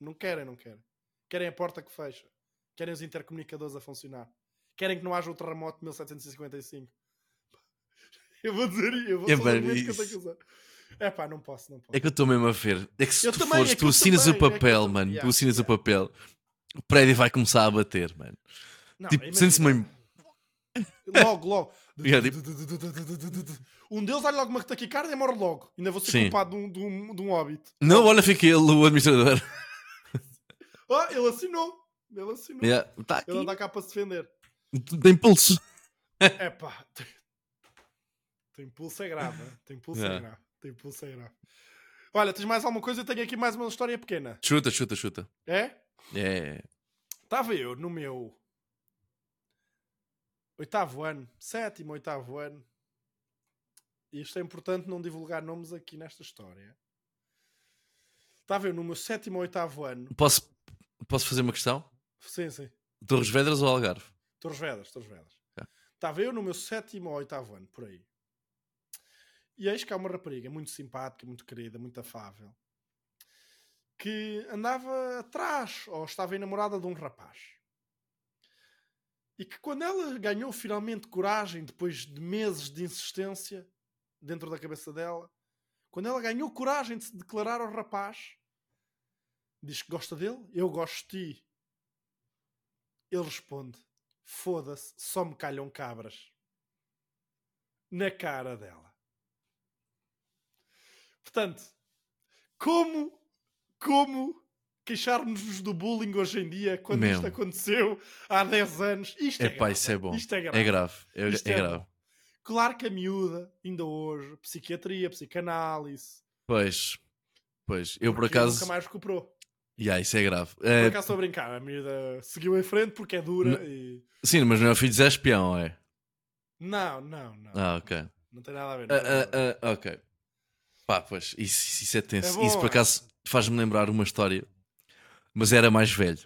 Speaker 3: Não querem, não querem. Querem a porta que fecha. Querem os intercomunicadores a funcionar. Querem que não haja o terremoto de 1755. Eu vou dizer, eu vou
Speaker 2: É, mano,
Speaker 3: argumentos que eu
Speaker 2: isso-
Speaker 3: tenho que usar. É pá, não posso, não posso.
Speaker 2: É que eu estou mesmo a ver. É que se
Speaker 3: Eu
Speaker 2: tu
Speaker 3: também,
Speaker 2: fores,
Speaker 3: é
Speaker 2: tu assinas
Speaker 3: também,
Speaker 2: o
Speaker 3: é eu
Speaker 2: papel,
Speaker 3: também.
Speaker 2: mano.
Speaker 3: Yeah,
Speaker 2: tu assinas
Speaker 3: yeah.
Speaker 2: o papel. O prédio vai começar a bater, mano.
Speaker 3: Não,
Speaker 2: tipo, sente-se mesmo.
Speaker 3: Logo, logo.
Speaker 2: Yeah, tipo-
Speaker 3: Um deles dá-lhe logo uma taquicardia e morre logo. Ainda vou ser
Speaker 2: Sim.
Speaker 3: culpado de um, de um, de um hobbit.
Speaker 2: Não, olha, fica ele, o administrador.
Speaker 3: Ah, ele assinou. Ele assinou.
Speaker 2: Yeah, tá
Speaker 3: Ele não dá cá para se defender.
Speaker 2: Tem pulso.
Speaker 3: É pá. Tem, tem pulso é grave. Tem pulso é grave. Tem pulso é grave. Olha, tens mais alguma coisa? Eu tenho aqui mais uma história pequena.
Speaker 2: Chuta, chuta, chuta.
Speaker 3: É?
Speaker 2: É.
Speaker 3: Estava eu no meu oitavo ano, sétimo, oitavo ano. E isto é importante não divulgar nomes aqui nesta história. Estava eu no meu sétimo ou oitavo ano.
Speaker 2: Posso, posso fazer uma questão?
Speaker 3: Sim, sim.
Speaker 2: Torres Vedras ou Algarve?
Speaker 3: Torres Vedras, Torres Vedras. Estava eu no meu sétimo ou oitavo ano, por aí. E eis que há uma rapariga muito simpática, muito querida, muito afável, que andava atrás, ou estava enamorada de um rapaz. E que quando ela ganhou finalmente coragem, depois de meses de insistência dentro da cabeça dela, quando ela ganhou coragem de se declarar ao rapaz, diz que gosta dele, eu gosto de ti. Ele responde: Foda-se, só me calham cabras. Na cara dela. Portanto, como, como queixarmos-nos do bullying hoje em dia quando
Speaker 2: Mesmo.
Speaker 3: isto aconteceu há 10 anos? Isto é,
Speaker 2: Epá,
Speaker 3: grave.
Speaker 2: isso é bom.
Speaker 3: Isto é grave.
Speaker 2: É grave. É,
Speaker 3: Isto
Speaker 2: é
Speaker 3: é
Speaker 2: grave.
Speaker 3: Claro que a miúda, ainda hoje, psiquiatria, psicanálise.
Speaker 2: Pois. Pois. Eu por acaso.
Speaker 3: Nunca mais recuperou.
Speaker 2: Yeah, isso é grave.
Speaker 3: Por
Speaker 2: É,
Speaker 3: acaso estou a brincar. A miúda seguiu em frente porque é dura
Speaker 2: N-
Speaker 3: e.
Speaker 2: sim, mas não é filho de Zé Espião, é?
Speaker 3: Não, não, não.
Speaker 2: Ah, ok.
Speaker 3: Não tem nada a ver. Não tem nada a ver.
Speaker 2: ah, ah, ok. Pá, pois, isso, isso é tenso.
Speaker 3: É
Speaker 2: isso por acaso faz-me lembrar uma história, mas era mais velho.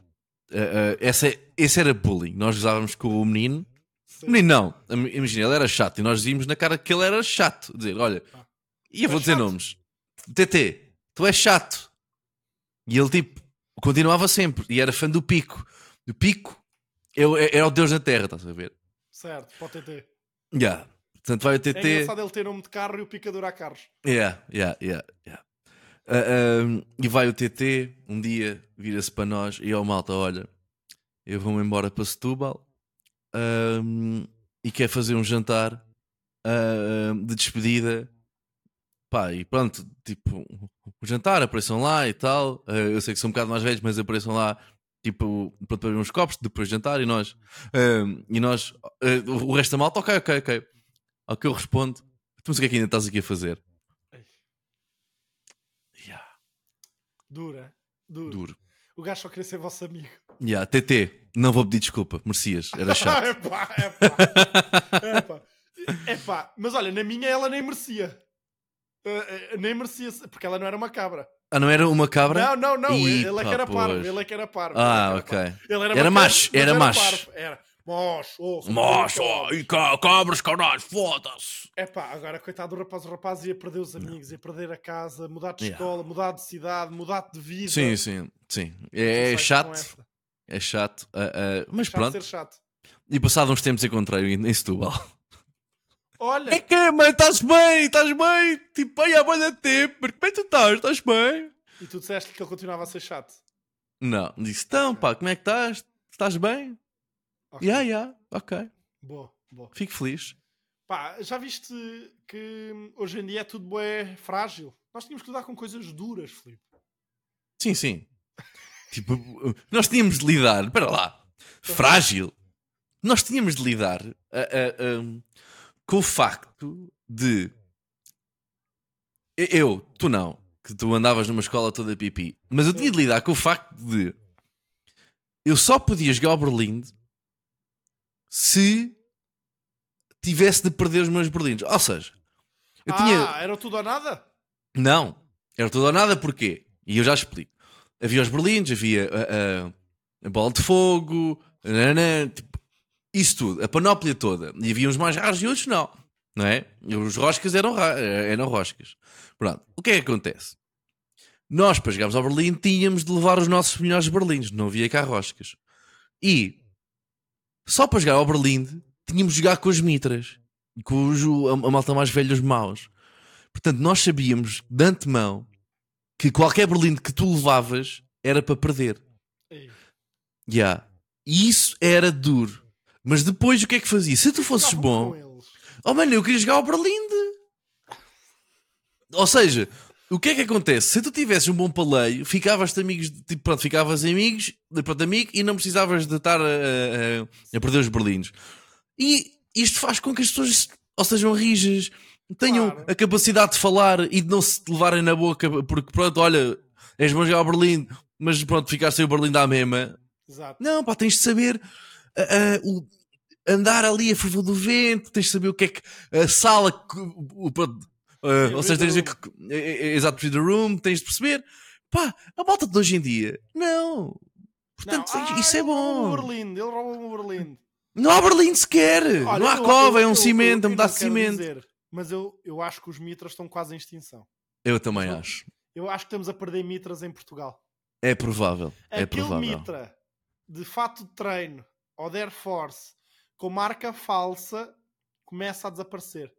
Speaker 2: Ah, ah, essa, é- esse era bullying. Nós usávamos com o menino.
Speaker 3: Sim.
Speaker 2: Menino não, Im- imagina, ele era chato e nós dizíamos na cara que ele era chato. Dizer, olha,
Speaker 3: Ah.
Speaker 2: e eu vou dizer
Speaker 3: chato?
Speaker 2: nomes: TT, tu és chato. E ele tipo continuava sempre e era fã do Pico. O Pico é, o- é- era o Deus na Terra, estás a ver?
Speaker 3: Certo, para o TT.
Speaker 2: Yeah. Portanto, vai o
Speaker 3: É
Speaker 2: TT.
Speaker 3: engraçado ele ter nome de carro e o picador a carros.
Speaker 2: Yeah, yeah, yeah, yeah. Ah, e vai o TT, um dia vira-se para nós e ao malta: olha, eu vou-me embora para Setúbal ah, e quer fazer um jantar ah, de despedida. Pá, e pronto, tipo, o jantar, apareçam lá e tal. Ah, eu sei que são um bocado mais velhos, mas apareçam lá, tipo, para beber uns copos depois de jantar. E nós, ah, e nós ah, o resto da malta, ok, ok, ok. Ao que eu respondo, tu mas o que é que ainda estás aqui a fazer?
Speaker 3: Dura, dura.
Speaker 2: duro.
Speaker 3: O gajo só queria ser vosso amigo.
Speaker 2: Yeah, TT, não vou pedir desculpa, merecias, era chato.
Speaker 3: epá, epá, epá. Epá, mas olha, na minha ela nem merecia. Uh, uh, nem merecia, porque ela não era uma cabra.
Speaker 2: ah, não era uma cabra?
Speaker 3: Não, não, não.
Speaker 2: Ih,
Speaker 3: ele é que
Speaker 2: pá,
Speaker 3: era parvo. Ele é que era parvo.
Speaker 2: Ah,
Speaker 3: é era
Speaker 2: ok.
Speaker 3: parvo. Ele era,
Speaker 2: Era macho,
Speaker 3: mas
Speaker 2: era macho.
Speaker 3: Era. Mocho, cabras.
Speaker 2: e ca- cabras, caralho, foda-se.
Speaker 3: Epá, agora coitado do rapaz, o rapaz ia perder os amigos, ia perder a casa, mudar de
Speaker 2: Yeah.
Speaker 3: escola, mudar de cidade, mudar de vida.
Speaker 2: Sim, sim, sim. É,
Speaker 3: sei com
Speaker 2: chato,
Speaker 3: esta.
Speaker 2: é chato. ah, ah, mas
Speaker 3: Chato
Speaker 2: pronto.
Speaker 3: ser chato.
Speaker 2: E passado uns tempos encontrei-o em em Setúbal.
Speaker 3: Olha,
Speaker 2: É que, mãe, estás bem? Estás bem? Tipo, aí há muito tempo. Como é que tu estás? Estás bem?
Speaker 3: e tu disseste que ele continuava a ser chato.
Speaker 2: Não, disse, então, pá, como é que estás? Estás bem?
Speaker 3: Ok.
Speaker 2: Ya, ya, ok.
Speaker 3: Boa, boa.
Speaker 2: Fico feliz.
Speaker 3: Pá, já viste que hoje em dia é tudo bué frágil? Nós tínhamos que lidar com coisas duras, Filipe.
Speaker 2: Sim, sim. tipo, nós tínhamos de lidar, espera lá, frágil. Nós tínhamos de lidar com o facto de eu, tu não, que tu andavas numa escola toda pipi, mas eu tinha de lidar com o facto de eu só podia jogar ao Berlim se tivesse de perder os meus berlindes. Ou seja, eu
Speaker 3: ah,
Speaker 2: tinha.
Speaker 3: era tudo ou nada?
Speaker 2: Não, era tudo ou nada porquê? E eu já explico. Havia os berlindes, havia a, a- a bola de fogo, tipo, isso tudo, a panóplia toda. E havia uns mais raros e outros não. Não é? E os roscas eram, ra- eram roscas. Pronto, o que é que acontece? Nós, para jogarmos ao Berlim, tínhamos de levar os nossos melhores berlindes, não havia cá roscas. E só para jogar ao Berlim, tínhamos de jogar com os mitras, com os, a, a malta mais velha, os maus. Portanto, nós sabíamos de antemão que qualquer berlinde que tu levavas era para perder.
Speaker 3: Ei,
Speaker 2: Yeah. E isso era duro. Mas depois o que é que fazia? Se tu fosses bom, oh mano, eu queria jogar ao Berlinde. Ou seja, o que é que acontece? Se tu tivesses um bom paleio, ficavas-te amigos, tipo, pronto, ficavas amigos, pronto, amigo, e não precisavas de estar a, a- a perder os berlindes. E isto faz com que as pessoas ou sejam rijas, tenham
Speaker 3: Claro.
Speaker 2: a capacidade de falar e de não se levarem na boca, porque pronto, olha, és bom jogar ao Berlim, mas pronto, ficar sem o Berlim da mesma.
Speaker 3: Exato.
Speaker 2: Não, pá, tens de saber ah, ah, o- andar ali a favor do vento, tens de saber o que é que a sala, que- o- o-
Speaker 3: Sim,
Speaker 2: ou seja, tens de ver que, é, é, é, exato, read the room, tens de perceber. Pá, a malta de hoje em dia, não. Portanto,
Speaker 3: Não, ah,
Speaker 2: isso é bom.
Speaker 3: Berlim, ele roubou o Berlim.
Speaker 2: Não há Berlim sequer.
Speaker 3: Olha,
Speaker 2: não há
Speaker 3: eu-
Speaker 2: cova,
Speaker 3: eu-
Speaker 2: é um
Speaker 3: eu-
Speaker 2: cimento, é um pedaço de cimento.
Speaker 3: dizer, mas eu, eu acho que os mitras estão quase em extinção.
Speaker 2: Eu também acho.
Speaker 3: Eu acho que estamos a perder mitras em Portugal.
Speaker 2: É provável. É
Speaker 3: Aquele
Speaker 2: provável.
Speaker 3: mitra de fato de treino ou de Air Force com marca falsa começa a desaparecer.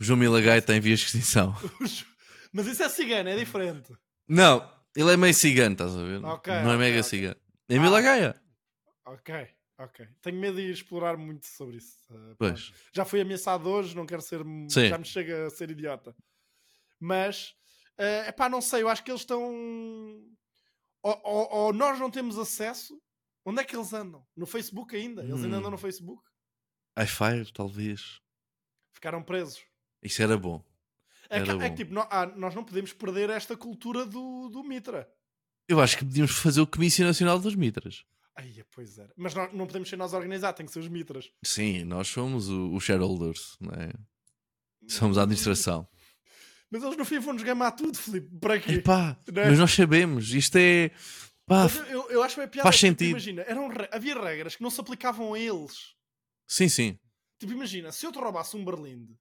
Speaker 2: O João Milagai tem vias de extinção.
Speaker 3: Mas isso é cigano, é diferente.
Speaker 2: Não, ele é meio cigano, estás a ver?
Speaker 3: Ok,
Speaker 2: não é
Speaker 3: ok,
Speaker 2: mega
Speaker 3: ok.
Speaker 2: cigano. É
Speaker 3: Ah.
Speaker 2: Milagaia.
Speaker 3: Ok, ok. Tenho medo de ir explorar muito sobre isso. Uh,
Speaker 2: Pois.
Speaker 3: Já fui ameaçado hoje, não quero ser.
Speaker 2: Sim.
Speaker 3: Já me chega a ser idiota. Mas, é pá, não sei, eu acho que eles estão. Ou, ou- ou nós não temos acesso. Onde é que eles andam? No Facebook ainda? Eles ainda
Speaker 2: Hum.
Speaker 3: andam no Facebook?
Speaker 2: iFire, talvez.
Speaker 3: Ficaram presos.
Speaker 2: Isso era bom.
Speaker 3: É que, é que, tipo, ah, nós não podemos perder esta cultura do, do Mitra.
Speaker 2: Eu acho que podíamos fazer o Comício Nacional dos Mitras.
Speaker 3: Aí, pois era. Mas nós não podemos ser nós a organizar, tem que ser os mitras.
Speaker 2: Sim, nós somos os shareholders, não é? Somos a administração.
Speaker 3: Mas eles no fim vão-nos gamar tudo, Filipe. Para quê?
Speaker 2: Epá,
Speaker 3: é?
Speaker 2: mas nós sabemos, isto é. Pá,
Speaker 3: eu, eu, acho bem piada.
Speaker 2: faz
Speaker 3: porque,
Speaker 2: sentido.
Speaker 3: Imagina, eram, havia regras que não se aplicavam a eles.
Speaker 2: sim, sim.
Speaker 3: Tipo, imagina, se eu te roubasse um Berlinde,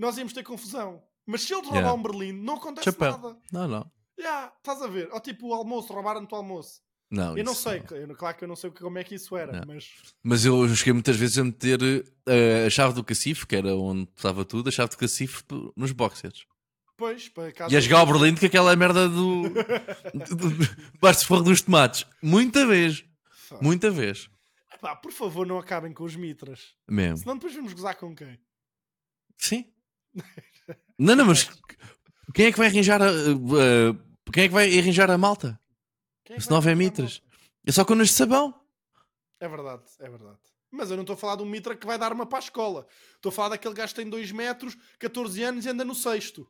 Speaker 3: nós íamos ter confusão. Mas se eu te
Speaker 2: Yeah.
Speaker 3: roubar um Berlinde, não acontece
Speaker 2: Chapéu.
Speaker 3: nada.
Speaker 2: Não, não.
Speaker 3: Yeah, estás a ver? Ou tipo o almoço, roubaram-te o almoço.
Speaker 2: Não,
Speaker 3: eu não sei, eu- claro que eu não sei como é que isso era,
Speaker 2: Não.
Speaker 3: mas
Speaker 2: Mas eu cheguei muitas vezes a meter eh, a chave do cacifo, que era onde estava tudo, a chave do cacifo nos boxers.
Speaker 3: depois, para casa.
Speaker 2: E a jogar ao Berlim com aquela merda do. Basta forro dos tomates. Muita vez. Muita vez.
Speaker 3: Pá, por favor, não acabem com os mitras.
Speaker 2: Mesmo.
Speaker 3: Senão depois vamos gozar com quem?
Speaker 2: Sim. Não, não, mas quem é que vai arranjar a. a- quem é que vai arranjar a malta?
Speaker 3: Quem é
Speaker 2: Se não
Speaker 3: a
Speaker 2: mitras. É só conas de sabão.
Speaker 3: É verdade, é verdade. Mas eu não estou a falar de um mitra que vai dar uma para a escola. Estou a falar daquele gajo que tem 2 metros, 14 anos e anda no sexto.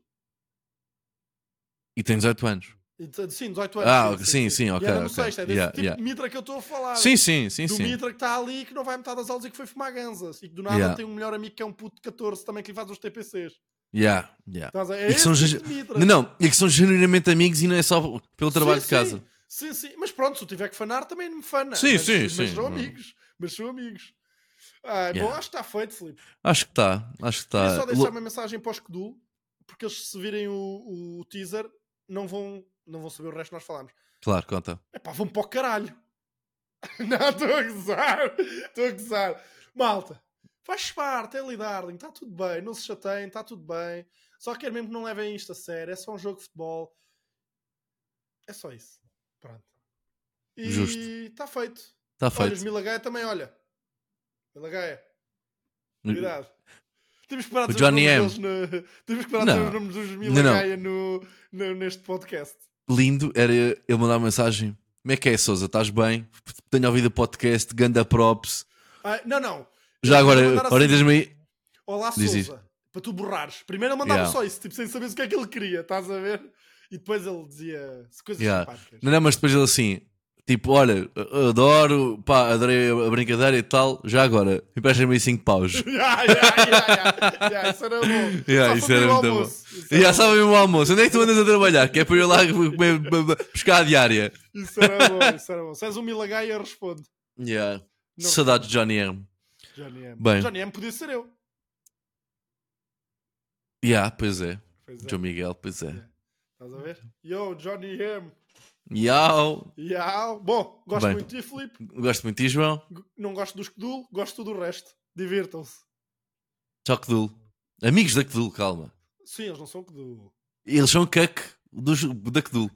Speaker 2: E tem 18 anos.
Speaker 3: E Sim, 18 anos.
Speaker 2: Ah, sim, sim,
Speaker 3: E
Speaker 2: ok,
Speaker 3: anda no
Speaker 2: ok.
Speaker 3: sexto. É desse
Speaker 2: Yeah,
Speaker 3: tipo
Speaker 2: yeah.
Speaker 3: de mitra que eu estou a falar.
Speaker 2: Sim, sim, sim,
Speaker 3: do
Speaker 2: sim.
Speaker 3: mitra que está ali que não vai metade das aulas e que foi fumar ganzas. E que do nada
Speaker 2: Yeah.
Speaker 3: tem um melhor amigo que é um puto de 14 também que lhe faz os TPCs.
Speaker 2: Yeah, yeah.
Speaker 3: A- É
Speaker 2: E que são
Speaker 3: tipo
Speaker 2: ge-. Não, não, e que são genuinamente amigos e não é só pelo trabalho
Speaker 3: Sim,
Speaker 2: de casa.
Speaker 3: Sim, sim, sim. Mas pronto, se eu tiver que fanar, também me fana.
Speaker 2: Sim,
Speaker 3: mas,
Speaker 2: sim,
Speaker 3: mas
Speaker 2: sim.
Speaker 3: são amigos. Mas são amigos. Ah, Bom,
Speaker 2: Yeah.
Speaker 3: acho que está feito, Filipe.
Speaker 2: Acho que está, acho que está.
Speaker 3: só deixar uma mensagem para os Kedul, porque eles se virem o, o teaser não vão, não vão saber o resto que nós falámos.
Speaker 2: Claro, conta.
Speaker 3: Epá, vão para o caralho. não, estou a gozar. Estou a gozar. Malta, faz parte, é lidar, está tudo bem, não se chateiem, está tudo bem. Só quero mesmo que não levem isto a sério, é só um jogo de futebol. É só isso. Pronto. E
Speaker 2: Justo.
Speaker 3: está feito.
Speaker 2: Está
Speaker 3: Olha, os
Speaker 2: feito.
Speaker 3: Milagaia também, olha. Milagaia. Cuidado. Temos que parar de
Speaker 2: O
Speaker 3: os
Speaker 2: Johnny
Speaker 3: nomes
Speaker 2: M.
Speaker 3: deles Temos que parar de dizer os nomes dos
Speaker 2: não.
Speaker 3: Milagaia no, no- neste podcast.
Speaker 2: Lindo era ele mandar uma mensagem. Como é que é, Souza? Estás bem? Tenho ouvido o podcast, ganda props.
Speaker 3: Ah, não, não.
Speaker 2: Já
Speaker 3: Eu
Speaker 2: agora,
Speaker 3: mandar assim,
Speaker 2: orientas-me aí.
Speaker 3: Olá,
Speaker 2: Diz
Speaker 3: Souza. Para tu borrares. Primeiro ele mandava
Speaker 2: Yeah.
Speaker 3: só isso, tipo, sem saber o que é que ele queria, estás a ver? E depois ele dizia coisas
Speaker 2: Yeah.
Speaker 3: simpáticas.
Speaker 2: Não, não, mas depois ele assim, tipo, olha, adoro, pá, adorei a brincadeira e tal. Já agora, empresta-me aí 5 paus.
Speaker 3: yeah, yeah, yeah, yeah. Isso era bom.
Speaker 2: Yeah, isso era muito bom. já sabem o almoço. Onde é que tu andas a trabalhar? Que é para eu ir lá comer, pescar a diária.
Speaker 3: Isso era bom, isso era bom. Se és um Milagaia, responde.
Speaker 2: Yeah.
Speaker 3: Não
Speaker 2: Saudades de Johnny M.
Speaker 3: Johnny M.
Speaker 2: Bem.
Speaker 3: Johnny M podia ser eu.
Speaker 2: Yeah, pois é.
Speaker 3: Pois é.
Speaker 2: João Miguel, pois é.
Speaker 3: Estás a ver? Yo, Johnny M.
Speaker 2: Yau.
Speaker 3: Yeah. Bom, gosto
Speaker 2: Bem.
Speaker 3: muito de ti, Filipe.
Speaker 2: Gosto muito de ti, João.
Speaker 3: Não gosto dos Kedul, gosto do resto. Divirtam-se.
Speaker 2: Tchau, Kedul. Amigos da Kedul, calma.
Speaker 3: Sim, eles não são Kedul.
Speaker 2: Eles são cuck dos, da Kedul.